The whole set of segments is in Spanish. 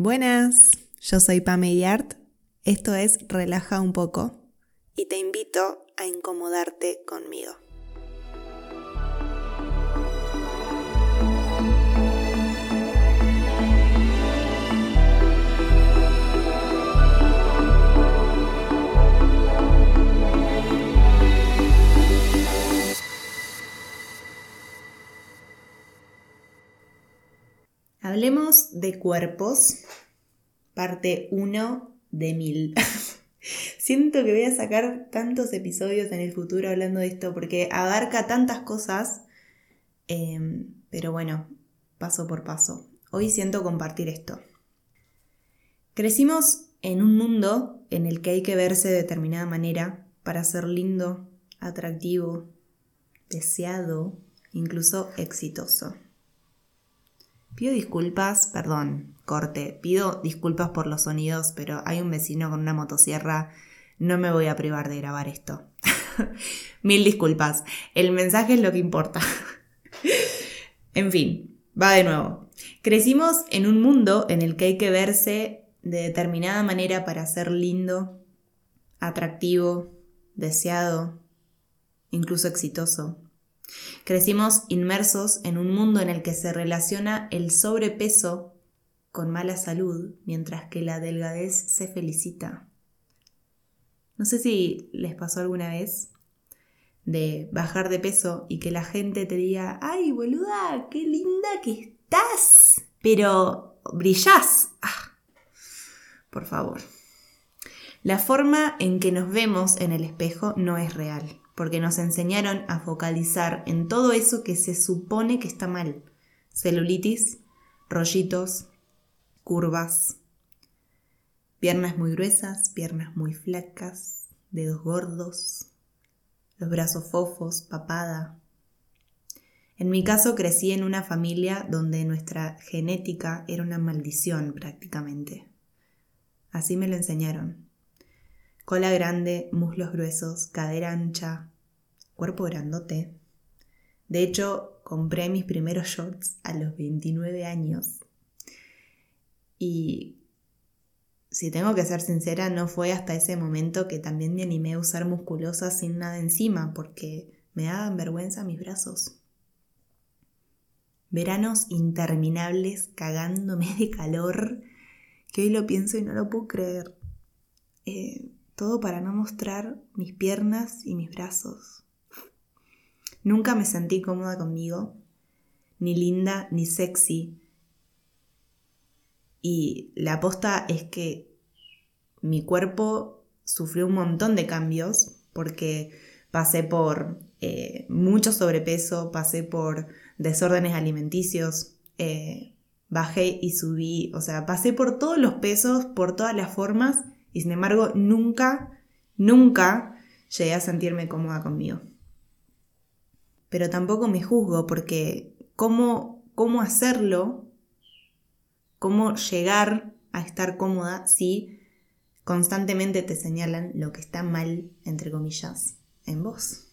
Buenas, yo soy Pame Yart, esto es Relaja un poco y te invito a incomodarte conmigo. Hablemos de cuerpos, parte 1 de 1000. Siento que voy a sacar tantos episodios en el futuro hablando de esto porque abarca tantas cosas, em, pero bueno, paso por paso. Hoy siento compartir esto. Crecimos en un mundo en el que hay que verse de determinada manera para ser lindo, atractivo, deseado, incluso exitoso. Pido disculpas, perdón, corte, pido disculpas por los sonidos, pero hay un vecino con una motosierra, no me voy a privar de grabar esto. Mil disculpas, el mensaje es lo que importa. en fin, va de nuevo. Crecimos en un mundo en el que hay que verse de determinada manera para ser lindo, atractivo, deseado, incluso exitoso. Crecimos inmersos en un mundo en el que se relaciona el sobrepeso con mala salud, mientras que la delgadez se felicita. No sé si les pasó alguna vez de bajar de peso y que la gente te diga, ay boluda, qué linda que estás, pero brillás. Ah, por favor. La forma en que nos vemos en el espejo no es real porque nos enseñaron a focalizar en todo eso que se supone que está mal. Celulitis, rollitos, curvas, piernas muy gruesas, piernas muy flacas, dedos gordos, los brazos fofos, papada. En mi caso crecí en una familia donde nuestra genética era una maldición prácticamente. Así me lo enseñaron cola grande, muslos gruesos, cadera ancha, cuerpo grandote. De hecho, compré mis primeros shorts a los 29 años. Y si tengo que ser sincera, no fue hasta ese momento que también me animé a usar musculosas sin nada encima, porque me daban vergüenza mis brazos. Veranos interminables cagándome de calor, que hoy lo pienso y no lo puedo creer. Eh, todo para no mostrar mis piernas y mis brazos. Nunca me sentí cómoda conmigo, ni linda ni sexy. Y la aposta es que mi cuerpo sufrió un montón de cambios porque pasé por eh, mucho sobrepeso, pasé por desórdenes alimenticios, eh, bajé y subí, o sea, pasé por todos los pesos, por todas las formas y sin embargo, nunca, nunca llegué a sentirme cómoda conmigo. Pero tampoco me juzgo porque cómo, cómo hacerlo, cómo llegar a estar cómoda si constantemente te señalan lo que está mal, entre comillas, en vos.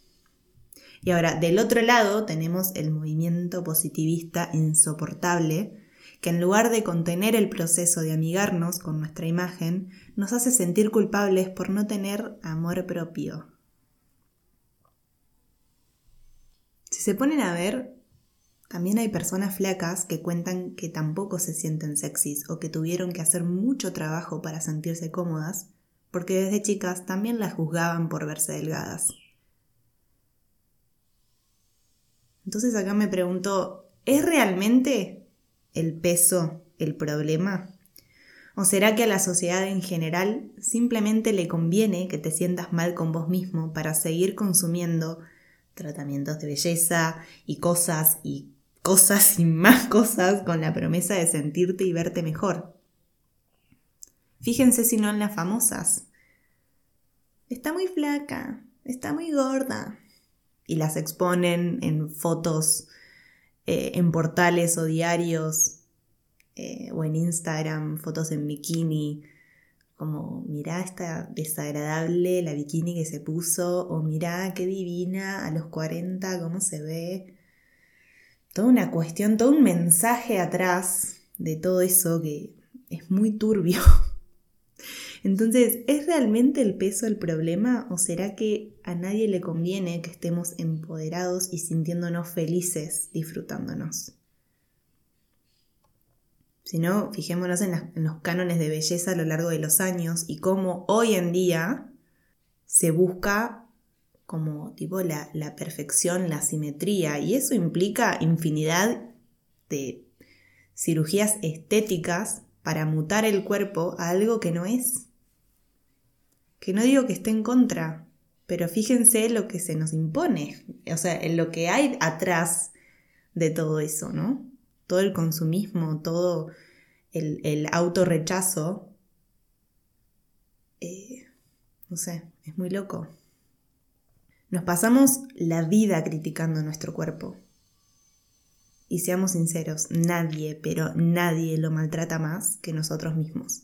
Y ahora, del otro lado tenemos el movimiento positivista insoportable que en lugar de contener el proceso de amigarnos con nuestra imagen, nos hace sentir culpables por no tener amor propio. Se ponen a ver, también hay personas flacas que cuentan que tampoco se sienten sexys o que tuvieron que hacer mucho trabajo para sentirse cómodas, porque desde chicas también las juzgaban por verse delgadas. Entonces acá me pregunto, ¿es realmente el peso el problema? ¿O será que a la sociedad en general simplemente le conviene que te sientas mal con vos mismo para seguir consumiendo tratamientos de belleza y cosas y cosas y más cosas con la promesa de sentirte y verte mejor? Fíjense si no en las famosas. Está muy flaca, está muy gorda. Y las exponen en fotos eh, en portales o diarios eh, o en Instagram, fotos en bikini, como mirá esta desagradable la bikini que se puso, o mirá qué divina a los 40, cómo se ve. Toda una cuestión, todo un mensaje atrás de todo eso que es muy turbio. Entonces, ¿es realmente el peso el problema o será que a nadie le conviene que estemos empoderados y sintiéndonos felices disfrutándonos? Si no, fijémonos en, los cánones de belleza a lo largo de los años y cómo hoy en día se busca como tipo la, la perfección, la simetría, y eso implica infinidad de cirugías estéticas para mutar el cuerpo a algo que no es que no digo que esté en contra, pero fíjense lo que se nos impone, o sea, en lo que hay atrás de todo eso, ¿no? Todo el consumismo, todo el, el autorrechazo, eh, no sé, es muy loco. Nos pasamos la vida criticando nuestro cuerpo. Y seamos sinceros, nadie, pero nadie lo maltrata más que nosotros mismos.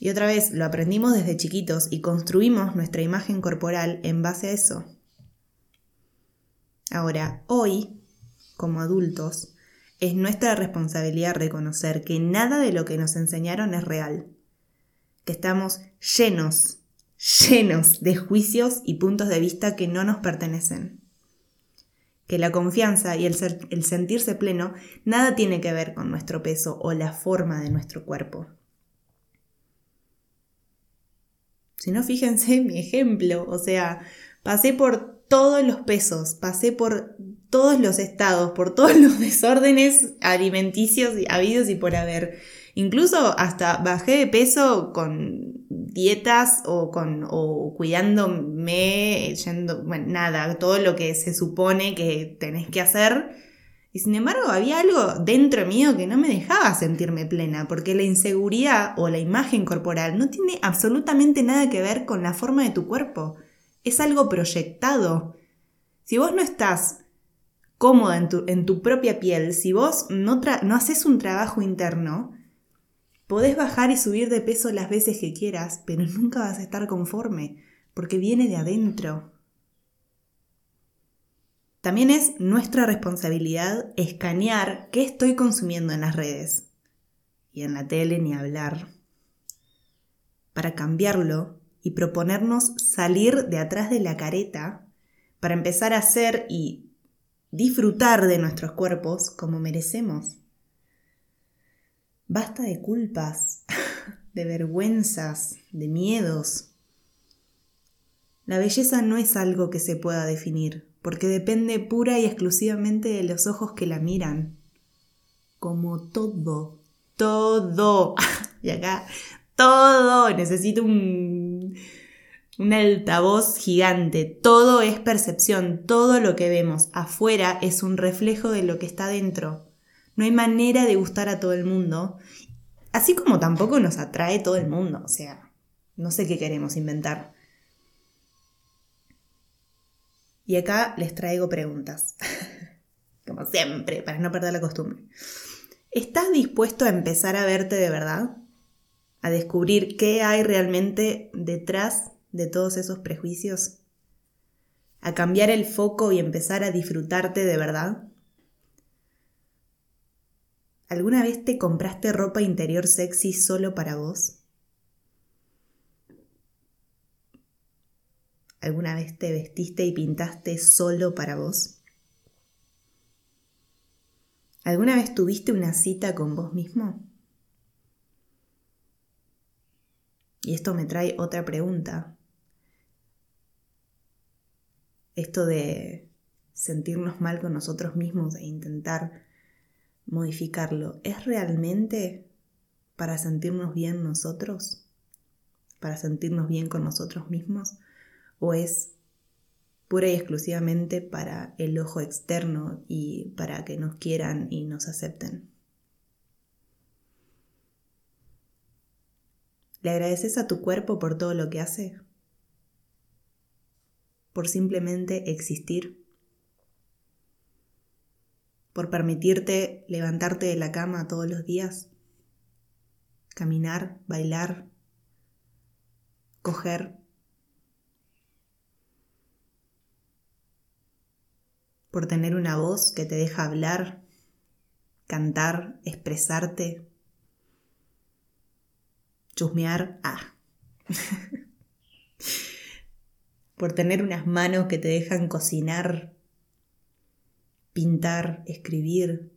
Y otra vez, lo aprendimos desde chiquitos y construimos nuestra imagen corporal en base a eso. Ahora, hoy, como adultos, es nuestra responsabilidad reconocer que nada de lo que nos enseñaron es real, que estamos llenos, llenos de juicios y puntos de vista que no nos pertenecen, que la confianza y el, sentirse pleno nada tiene que ver con nuestro peso o la forma de nuestro cuerpo. Si no, fíjense mi ejemplo, o sea, pasé por todos los pesos, pasé por todos los estados, por todos los desórdenes alimenticios habidos y por haber. Incluso hasta bajé de peso con dietas o, con, o cuidándome, yendo, bueno, nada, todo lo que se supone que tenés que hacer y sin embargo había algo dentro mío que no me dejaba sentirme plena, porque la inseguridad o la imagen corporal no tiene absolutamente nada que ver con la forma de tu cuerpo. Es algo proyectado. Si vos no estás cómoda en tu, en tu propia piel, si vos no, no haces un trabajo interno, podés bajar y subir de peso las veces que quieras, pero nunca vas a estar conforme, porque viene de adentro. También es nuestra responsabilidad escanear qué estoy consumiendo en las redes y en la tele ni hablar para cambiarlo y proponernos salir de atrás de la careta para empezar a hacer y disfrutar de nuestros cuerpos como merecemos. Basta de culpas, de vergüenzas, de miedos. La belleza no es algo que se pueda definir porque depende pura y exclusivamente de los ojos que la miran. Como todo, todo. y acá, todo. Necesito un, un altavoz gigante. Todo es percepción. Todo lo que vemos afuera es un reflejo de lo que está dentro. No hay manera de gustar a todo el mundo. Así como tampoco nos atrae todo el mundo. O sea, no sé qué queremos inventar. Y acá les traigo preguntas, como siempre, para no perder la costumbre. ¿Estás dispuesto a empezar a verte de verdad? ¿A descubrir qué hay realmente detrás de todos esos prejuicios? ¿A cambiar el foco y empezar a disfrutarte de verdad? ¿Alguna vez te compraste ropa interior sexy solo para vos? ¿Alguna vez te vestiste y pintaste solo para vos? ¿Alguna vez tuviste una cita con vos mismo? Y esto me trae otra pregunta. Esto de sentirnos mal con nosotros mismos e intentar modificarlo, ¿es realmente para sentirnos bien nosotros? ¿Para sentirnos bien con nosotros mismos? o es pura y exclusivamente para el ojo externo y para que nos quieran y nos acepten. ¿Le agradeces a tu cuerpo por todo lo que hace? ¿Por simplemente existir? ¿Por permitirte levantarte de la cama todos los días? ¿Caminar, bailar, coger, por tener una voz que te deja hablar, cantar, expresarte chusmear, ah. por tener unas manos que te dejan cocinar, pintar, escribir.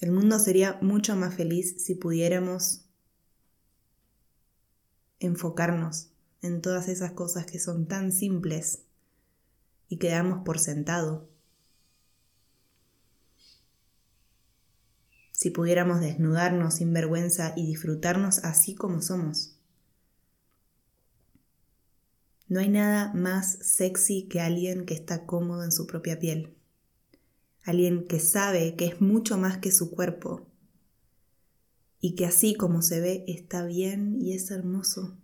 El mundo sería mucho más feliz si pudiéramos enfocarnos en todas esas cosas que son tan simples y que damos por sentado. Si pudiéramos desnudarnos sin vergüenza y disfrutarnos así como somos. No hay nada más sexy que alguien que está cómodo en su propia piel. Alguien que sabe que es mucho más que su cuerpo y que así como se ve está bien y es hermoso.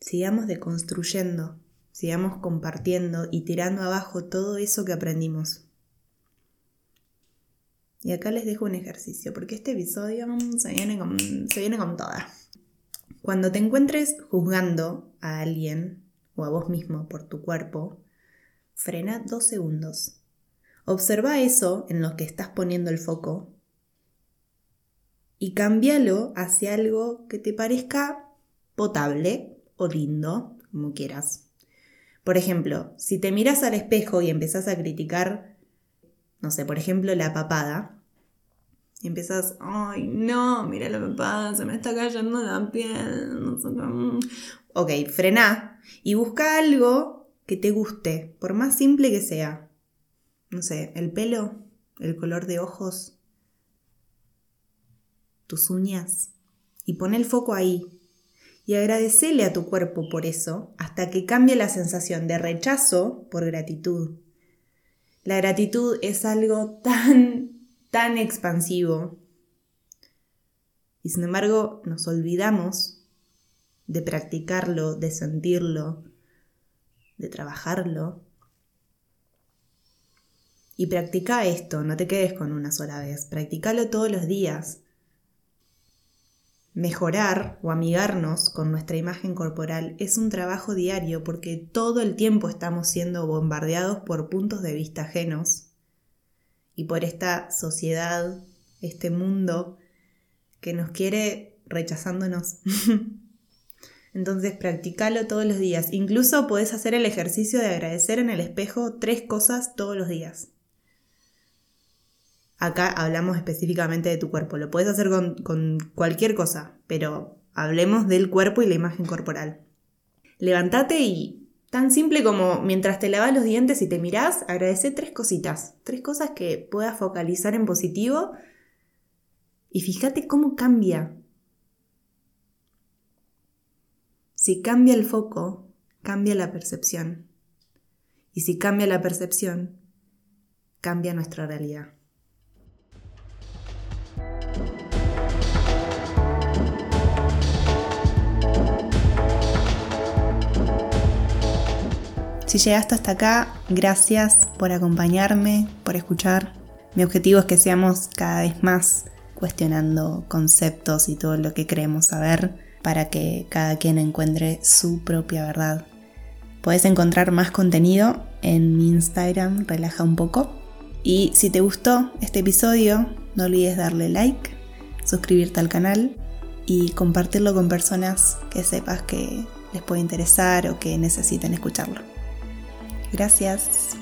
Sigamos deconstruyendo, sigamos compartiendo y tirando abajo todo eso que aprendimos. Y acá les dejo un ejercicio, porque este episodio se viene con, se viene con toda. Cuando te encuentres juzgando a alguien o a vos mismo por tu cuerpo, frena dos segundos. Observa eso en lo que estás poniendo el foco y cámbialo hacia algo que te parezca potable o lindo, como quieras. Por ejemplo, si te miras al espejo y empezás a criticar, no sé, por ejemplo, la papada, y empiezas, ay, no, mira la papada, se me está cayendo la piel. No sé Ok, frena y busca algo que te guste, por más simple que sea. No sé, el pelo, el color de ojos, tus uñas. Y pon el foco ahí, y agradecele a tu cuerpo por eso hasta que cambie la sensación de rechazo por gratitud. La gratitud es algo tan, tan expansivo. Y sin embargo nos olvidamos de practicarlo, de sentirlo, de trabajarlo. Y practica esto, no te quedes con una sola vez, practicalo todos los días Mejorar o amigarnos con nuestra imagen corporal es un trabajo diario porque todo el tiempo estamos siendo bombardeados por puntos de vista ajenos y por esta sociedad, este mundo que nos quiere rechazándonos. Entonces practicalo todos los días. Incluso puedes hacer el ejercicio de agradecer en el espejo tres cosas todos los días. Acá hablamos específicamente de tu cuerpo. Lo puedes hacer con, cualquier cosa, pero hablemos del cuerpo y la imagen corporal. Levántate y tan simple como mientras te lavas los dientes y te mirás, agradece tres cositas, tres cosas que puedas focalizar en positivo y fíjate cómo cambia. Si cambia el foco, cambia la percepción. Y si cambia la percepción, cambia nuestra realidad. Si llegaste hasta acá, gracias por acompañarme, por escuchar. Mi objetivo es que seamos cada vez más cuestionando conceptos y todo lo que creemos saber para que cada quien encuentre su propia verdad. Puedes encontrar más contenido en mi Instagram, relaja un poco. Y si te gustó este episodio, no olvides darle like, suscribirte al canal y compartirlo con personas que sepas que les puede interesar o que necesiten escucharlo. Gracias.